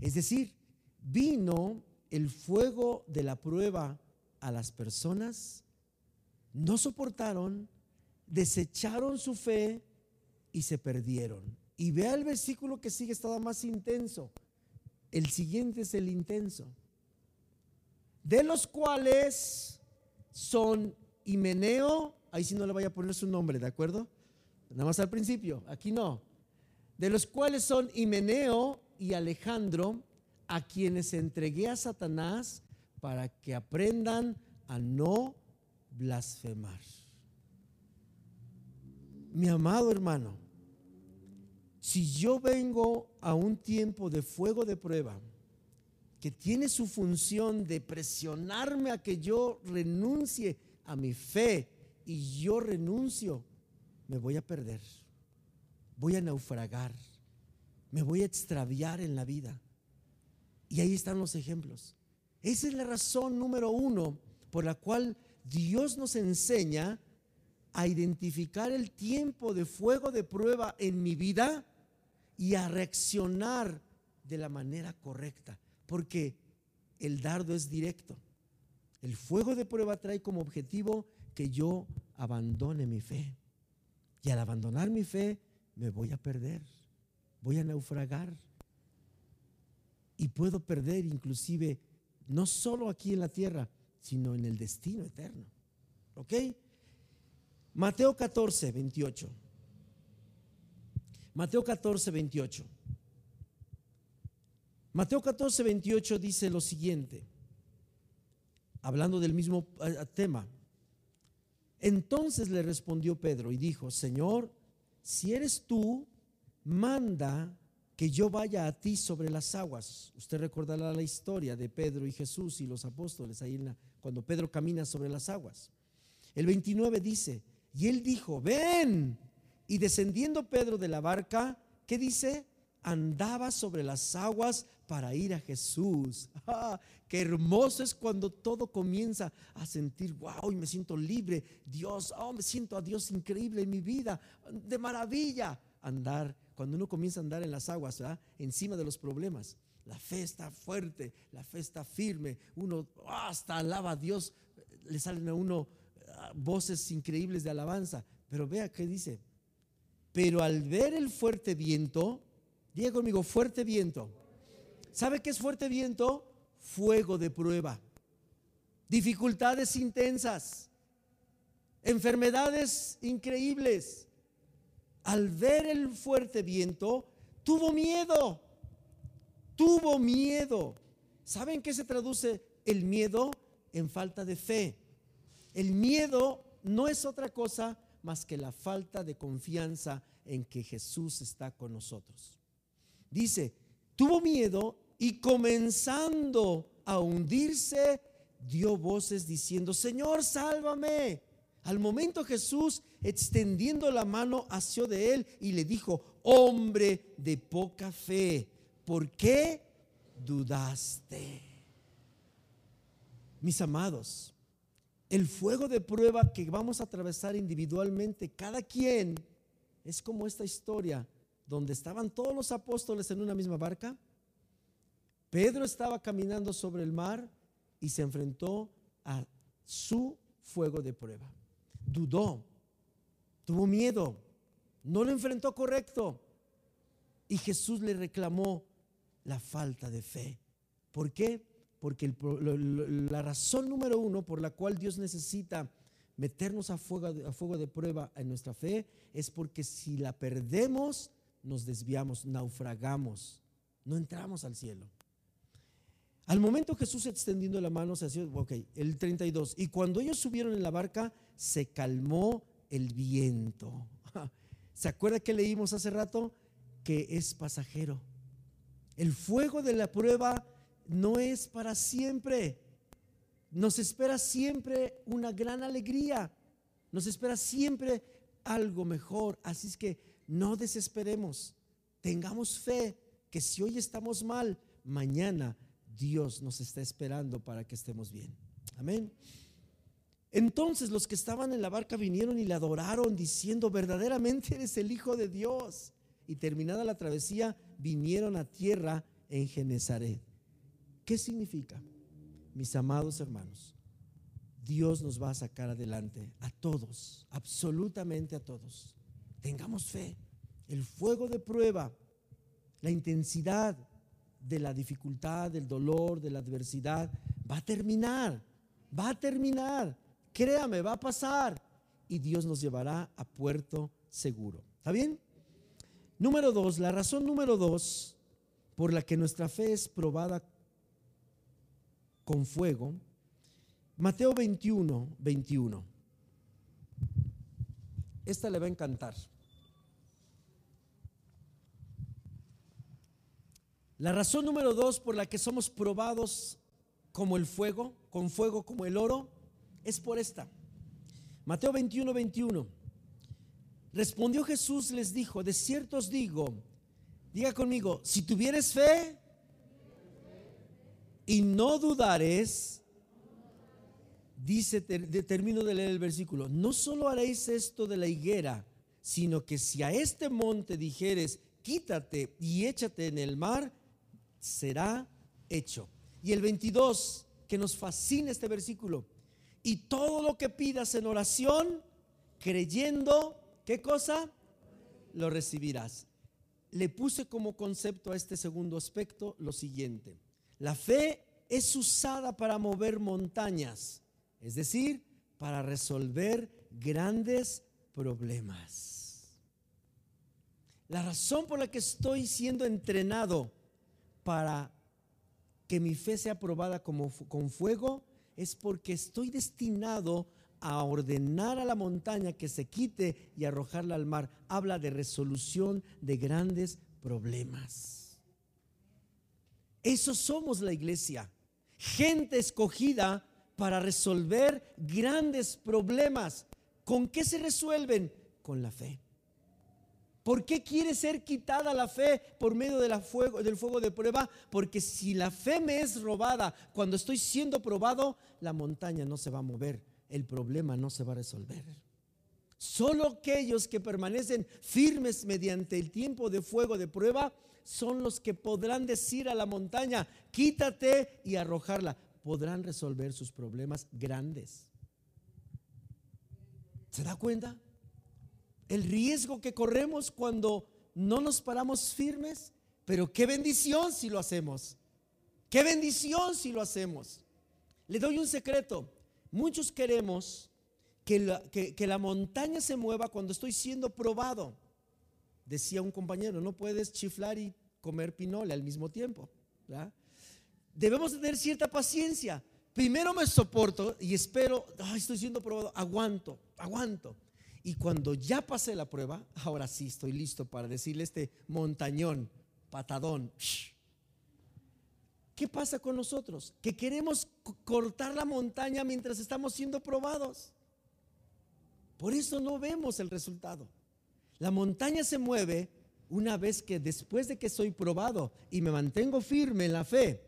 Es decir, vino el fuego de la prueba a las personas, no soportaron, desecharon su fe y se perdieron. Y vea el versículo que sigue, estaba más intenso. El siguiente es el intenso de los cuales son Himeneo, ahí sí no le voy a poner su nombre, ¿de acuerdo? Nada más al principio, aquí no. De los cuales son Himeneo y Alejandro, a quienes entregué a Satanás para que aprendan a no blasfemar. Mi amado hermano, si yo vengo a un tiempo de fuego de prueba, que tiene su función de presionarme a que yo renuncie a mi fe y yo renuncio, me voy a perder, voy a naufragar, me voy a extraviar en la vida. Y ahí están los ejemplos. Esa es la razón número uno por la cual Dios nos enseña a identificar el tiempo de fuego de prueba en mi vida y a reaccionar de la manera correcta porque el dardo es directo. El fuego de prueba trae como objetivo que yo abandone mi fe. Y al abandonar mi fe, me voy a perder, voy a naufragar. Y puedo perder inclusive, no solo aquí en la tierra, sino en el destino eterno. ¿Ok? Mateo 14, 28. Mateo 14, 28. Mateo 14, 28 dice lo siguiente. hablando del mismo eh, tema. Entonces le respondió Pedro y dijo, Señor, si eres tú, manda que yo vaya a ti sobre las aguas. Usted recordará la historia de Pedro y Jesús y los apóstoles ahí cuando Pedro camina sobre las aguas. El 29 dice, y él dijo, ven. Y descendiendo Pedro de la barca, ¿qué dice? Andaba sobre las aguas para ir a Jesús. ¡Ah! Qué hermoso es cuando todo comienza a sentir, wow, y me siento libre. Dios, oh, me siento a Dios increíble en mi vida. De maravilla. Andar, cuando uno comienza a andar en las aguas, encima de los problemas. La fe está fuerte, la fe está firme. Uno ah, hasta alaba a Dios. Le salen a uno ah, voces increíbles de alabanza. Pero vea qué dice. Pero al ver el fuerte viento, diga conmigo, fuerte viento. ¿Sabe qué es fuerte viento? Fuego de prueba. Dificultades intensas. Enfermedades increíbles. Al ver el fuerte viento, tuvo miedo. Tuvo miedo. ¿Saben qué se traduce el miedo? En falta de fe. El miedo no es otra cosa más que la falta de confianza en que Jesús está con nosotros. Dice, tuvo miedo y comenzando a hundirse, dio voces diciendo, Señor, sálvame. Al momento Jesús, extendiendo la mano, asió de él y le dijo, hombre de poca fe, ¿por qué dudaste? Mis amados, el fuego de prueba que vamos a atravesar individualmente, cada quien, es como esta historia donde estaban todos los apóstoles en una misma barca. Pedro estaba caminando sobre el mar y se enfrentó a su fuego de prueba. Dudó, tuvo miedo, no lo enfrentó correcto. Y Jesús le reclamó la falta de fe. ¿Por qué? Porque la razón número uno por la cual Dios necesita meternos a fuego, de prueba en nuestra fe es porque si la perdemos, nos desviamos, naufragamos, no entramos al cielo. Al momento Jesús extendiendo la mano se hacía, ok, el 32, y cuando ellos subieron en la barca, se calmó el viento. ¿Se acuerda que leímos hace rato? Que es pasajero. El fuego de la prueba no es para siempre. Nos espera siempre una gran alegría. Nos espera siempre algo mejor. Así es que no desesperemos, tengamos fe que si hoy estamos mal, mañana Dios nos está esperando para que estemos bien. Amén. Entonces los que estaban en la barca vinieron y le adoraron diciendo, verdaderamente eres el Hijo de Dios. Y terminada la travesía, vinieron a tierra en Genezaret. ¿Qué significa? Mis amados hermanos, Dios nos va a sacar adelante a todos, absolutamente a todos. Tengamos fe. El fuego de prueba, la intensidad de la dificultad, del dolor, de la adversidad, va a terminar. Va a terminar. Créame, va a pasar. Y Dios nos llevará a puerto seguro. ¿Está bien? Número dos, la razón número dos por la que nuestra fe es probada con fuego. Mateo 21, 21. Esta le va a encantar. La razón número dos por la que somos probados como el fuego, con fuego como el oro, es por esta. Mateo 21, 21. Respondió Jesús, les dijo, de cierto os digo, diga conmigo, si tuvieres fe y no dudares, dice, termino de leer el versículo, no solo haréis esto de la higuera, sino que si a este monte dijeres, quítate y échate en el mar, será hecho. Y el 22, que nos fascina este versículo, y todo lo que pidas en oración, creyendo, ¿qué cosa? Lo recibirás. Le puse como concepto a este segundo aspecto lo siguiente. La fe es usada para mover montañas es decir, para resolver grandes problemas. La razón por la que estoy siendo entrenado para que mi fe sea probada como, con fuego es porque estoy destinado a ordenar a la montaña que se quite y arrojarla al mar. Habla de resolución de grandes problemas. Eso somos la iglesia. Gente escogida para resolver grandes problemas. ¿Con qué se resuelven? Con la fe. ¿Por qué quiere ser quitada la fe por medio del fuego de prueba? Porque si la fe me es robada cuando estoy siendo probado, la montaña no se va a mover, el problema no se va a resolver. Solo aquellos que permanecen firmes mediante el tiempo de fuego de prueba son los que podrán decir a la montaña, quítate y arrojarla. Podrán resolver sus problemas grandes. ¿Se da cuenta? El riesgo que corremos cuando no nos paramos firmes, pero qué bendición si lo hacemos. Qué bendición si lo hacemos. Le doy un secreto. Muchos queremos que la, que, la montaña se mueva cuando estoy siendo probado. Decía un compañero, no puedes chiflar y comer pinole al mismo tiempo. Debemos tener cierta paciencia. Primero me soporto y espero, estoy siendo probado, aguanto, aguanto. Y cuando ya pasé la prueba, ahora sí estoy listo para decirle este montañón, patadón. ¿Qué pasa con nosotros? Que queremos cortar la montaña mientras estamos siendo probados. Por eso no vemos el resultado. La montaña se mueve una vez que después de que soy probado y me mantengo firme en la fe,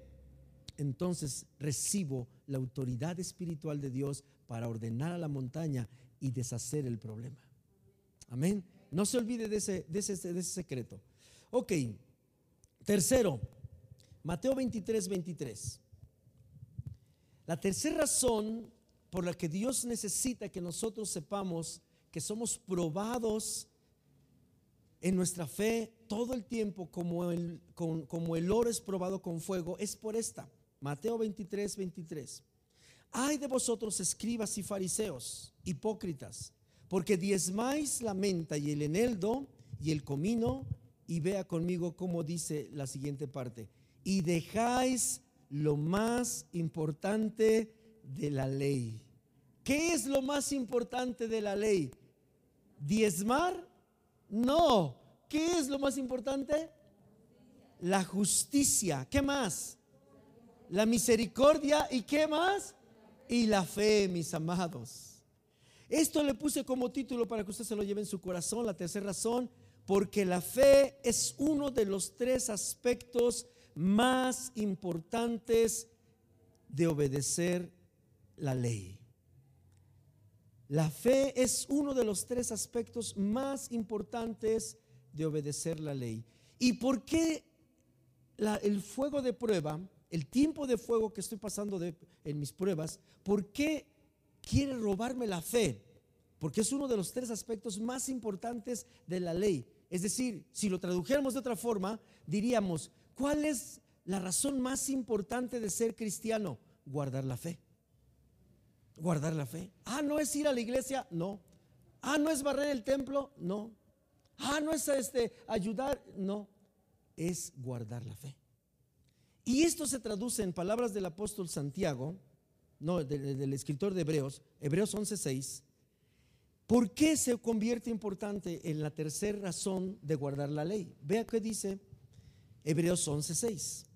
entonces recibo la autoridad espiritual de Dios para ordenar a la montaña y deshacer el problema. Amén. No se olvide de ese, de ese, de ese secreto. Ok. Tercero, Mateo 23, 23. La tercera razón por la que Dios necesita que nosotros sepamos que somos probados en nuestra fe todo el tiempo como el, como el oro es probado con fuego es por esta. Mateo 23, 23. Ay de vosotros escribas y fariseos, hipócritas, porque diezmáis la menta y el eneldo y el comino, y vea conmigo cómo dice la siguiente parte, y dejáis lo más importante de la ley. ¿Qué es lo más importante de la ley? ¿Diezmar? No. ¿Qué es lo más importante? La justicia. ¿Qué más? La misericordia. ¿Y qué más? Y la fe, mis amados. Esto le puse como título para que usted se lo lleve en su corazón. La tercera razón, porque la fe es uno de los tres aspectos más importantes de obedecer la ley. La fe es uno de los tres aspectos más importantes de obedecer la ley. ¿Y por qué el fuego de prueba, el tiempo de fuego que estoy pasando en mis pruebas, por qué quiere robarme la fe? Porque es uno de los tres aspectos más importantes de la ley. Es decir, si lo tradujéramos de otra forma, diríamos, ¿cuál es la razón más importante de ser cristiano? Guardar la fe guardar la fe. Ah, no es ir a la iglesia, no. Ah, no es barrer el templo, no. Ah, no es este ayudar, no. Es guardar la fe. Y esto se traduce en palabras del apóstol Santiago, no, del, escritor de Hebreos, Hebreos 11:6. ¿Por qué se convierte importante en la tercera razón de guardar la ley? Vea qué dice Hebreos 11:6.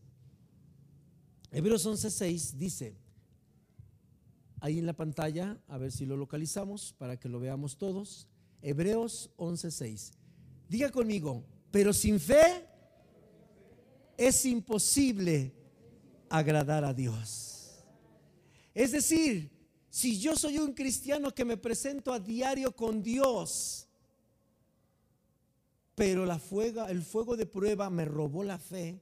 Hebreos 11:6 dice, ahí en la pantalla, a ver si lo localizamos para que lo veamos todos. Hebreos 11:6. Diga conmigo, pero sin fe es imposible agradar a Dios. Es decir, si yo soy un cristiano que me presento a diario con Dios, pero la fuega, el fuego de prueba me robó la fe,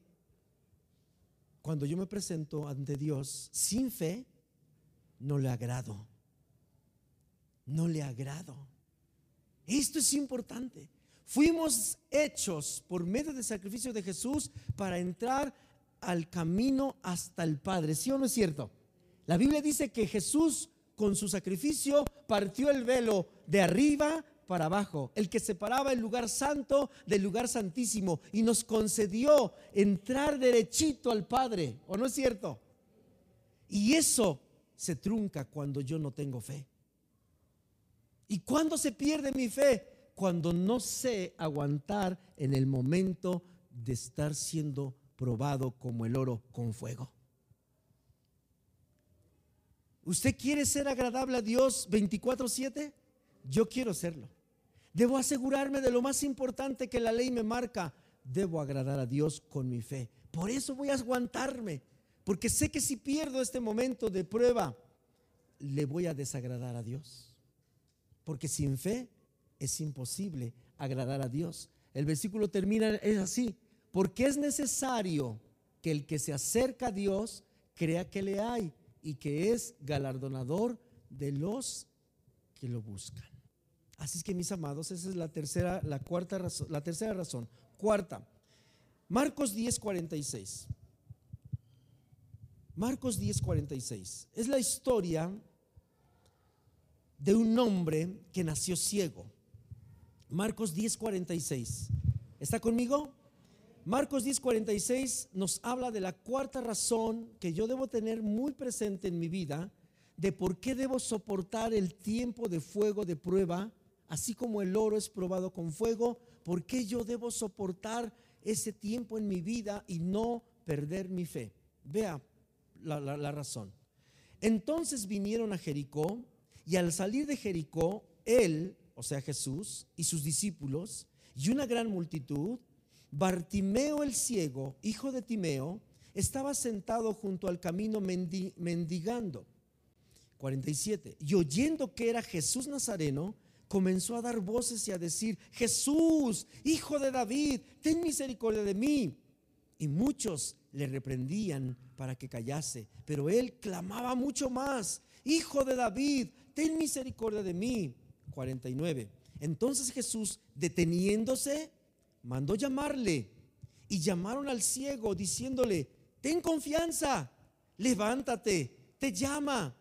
cuando yo me presento ante Dios sin fe, no le agrado. No le agrado. Esto es importante. Fuimos hechos por medio del sacrificio de Jesús para entrar al camino hasta el Padre. ¿Sí o no es cierto? La Biblia dice que Jesús con su sacrificio partió el velo de arriba para abajo, el que separaba el lugar santo del lugar santísimo y nos concedió entrar derechito al Padre. ¿O no es cierto? Y eso se trunca cuando yo no tengo fe. ¿Y cuándo se pierde mi fe? Cuando no sé aguantar en el momento de estar siendo probado como el oro con fuego. ¿Usted quiere ser agradable a Dios 24/7? Yo quiero serlo. Debo asegurarme de lo más importante que la ley me marca. Debo agradar a Dios con mi fe. Por eso voy a aguantarme. Porque sé que si pierdo este momento de prueba, le voy a desagradar a Dios. Porque sin fe es imposible agradar a Dios. El versículo termina es así. Porque es necesario que el que se acerca a Dios crea que le hay y que es galardonador de los que lo buscan. Así es que mis amados, esa es la tercera, la cuarta razón, la tercera razón. Cuarta, Marcos 10:46. Marcos 10:46. Es la historia de un hombre que nació ciego. Marcos 10:46. ¿Está conmigo? Marcos 10:46 nos habla de la cuarta razón que yo debo tener muy presente en mi vida de por qué debo soportar el tiempo de fuego de prueba, así como el oro es probado con fuego, por qué yo debo soportar ese tiempo en mi vida y no perder mi fe. Vea la, la razón. Entonces vinieron a Jericó y al salir de Jericó, él, o sea Jesús, y sus discípulos, y una gran multitud, Bartimeo el ciego, hijo de Timeo, estaba sentado junto al camino mendigando. 47. Y oyendo que era Jesús Nazareno, comenzó a dar voces y a decir, Jesús, hijo de David, ten misericordia de mí. Y muchos le reprendían para que callase, pero él clamaba mucho más, Hijo de David, ten misericordia de mí. 49. Entonces Jesús, deteniéndose, mandó llamarle y llamaron al ciego diciéndole, ten confianza, levántate, te llama.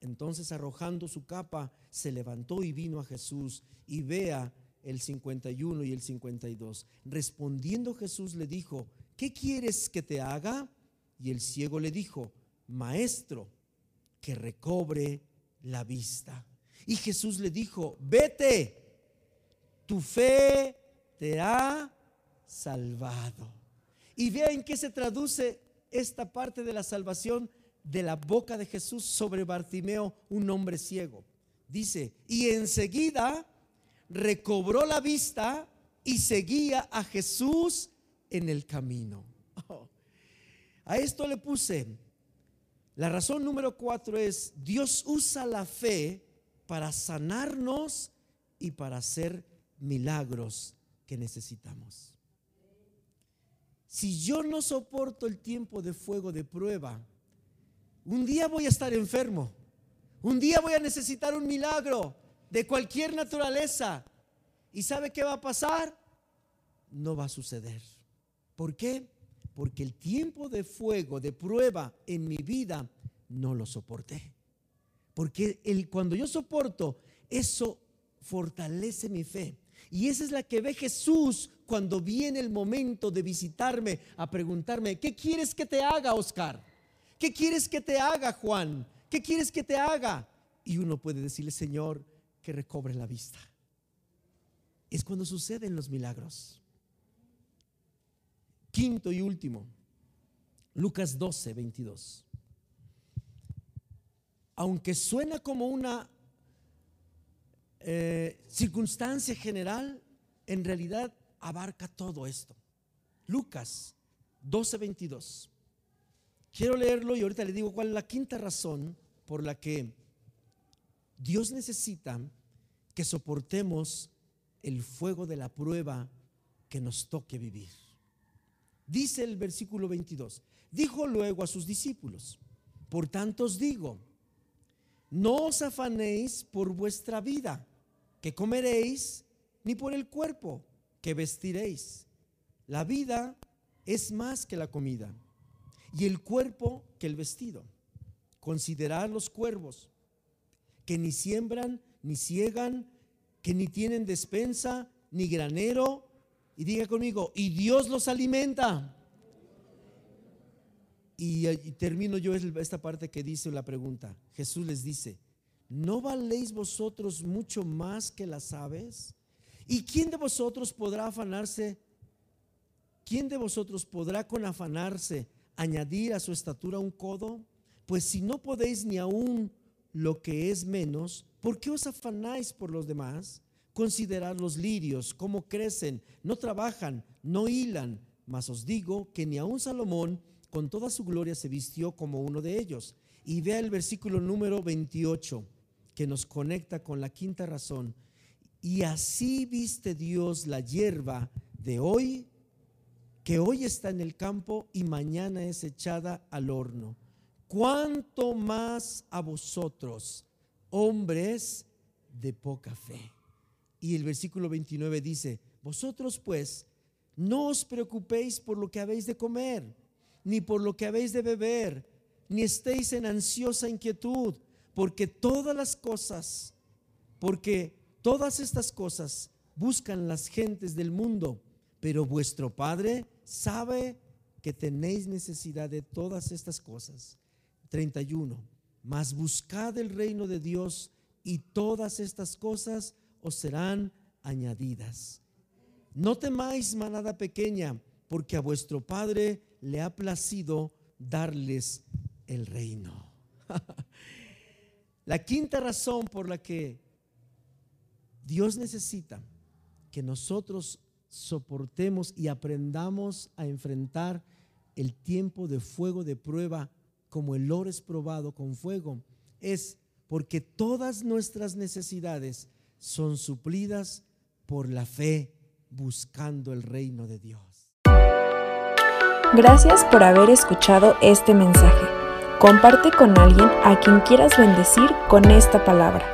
Entonces arrojando su capa, se levantó y vino a Jesús y vea el 51 y el 52. Respondiendo Jesús le dijo, ¿qué quieres que te haga? Y el ciego le dijo, maestro, que recobre la vista. Y Jesús le dijo, vete, tu fe te ha salvado. Y vea en qué se traduce esta parte de la salvación de la boca de Jesús sobre Bartimeo, un hombre ciego. Dice, y enseguida recobró la vista y seguía a Jesús en el camino. A esto le puse, la razón número cuatro es, Dios usa la fe para sanarnos y para hacer milagros que necesitamos. Si yo no soporto el tiempo de fuego de prueba, un día voy a estar enfermo, un día voy a necesitar un milagro de cualquier naturaleza. ¿Y sabe qué va a pasar? No va a suceder. ¿Por qué? Porque el tiempo de fuego, de prueba en mi vida, no lo soporté. Porque cuando yo soporto, eso fortalece mi fe. Y esa es la que ve Jesús cuando viene el momento de visitarme a preguntarme, ¿qué quieres que te haga, Oscar? ¿Qué quieres que te haga, Juan? ¿Qué quieres que te haga? Y uno puede decirle, Señor, que recobre la vista. Es cuando suceden los milagros. Quinto y último, Lucas 12, 22. Aunque suena como una eh, circunstancia general, en realidad abarca todo esto. Lucas 12:22. Quiero leerlo y ahorita le digo cuál es la quinta razón por la que Dios necesita que soportemos el fuego de la prueba que nos toque vivir. Dice el versículo 22, dijo luego a sus discípulos, por tanto os digo, no os afanéis por vuestra vida que comeréis, ni por el cuerpo que vestiréis. La vida es más que la comida, y el cuerpo que el vestido. Considerad los cuervos, que ni siembran, ni ciegan, que ni tienen despensa, ni granero. Y diga conmigo, y Dios los alimenta. Y, termino yo esta parte que dice la pregunta. Jesús les dice, ¿no valéis vosotros mucho más que las aves? ¿Y quién de vosotros podrá afanarse? ¿Quién de vosotros podrá con afanarse añadir a su estatura un codo? Pues si no podéis ni aún lo que es menos, ¿por qué os afanáis por los demás? Considerad los lirios, cómo crecen, no trabajan, no hilan, mas os digo que ni aun Salomón con toda su gloria se vistió como uno de ellos. Y vea el versículo número 28 que nos conecta con la quinta razón. Y así viste Dios la hierba de hoy, que hoy está en el campo y mañana es echada al horno. ¿Cuánto más a vosotros, hombres de poca fe? Y el versículo 29 dice, vosotros pues no os preocupéis por lo que habéis de comer, ni por lo que habéis de beber, ni estéis en ansiosa inquietud, porque todas las cosas, porque todas estas cosas buscan las gentes del mundo, pero vuestro Padre sabe que tenéis necesidad de todas estas cosas. 31. Mas buscad el reino de Dios y todas estas cosas os serán añadidas. No temáis manada pequeña, porque a vuestro Padre le ha placido darles el reino. la quinta razón por la que Dios necesita que nosotros soportemos y aprendamos a enfrentar el tiempo de fuego de prueba como el oro es probado con fuego, es porque todas nuestras necesidades son suplidas por la fe buscando el reino de Dios. Gracias por haber escuchado este mensaje. Comparte con alguien a quien quieras bendecir con esta palabra.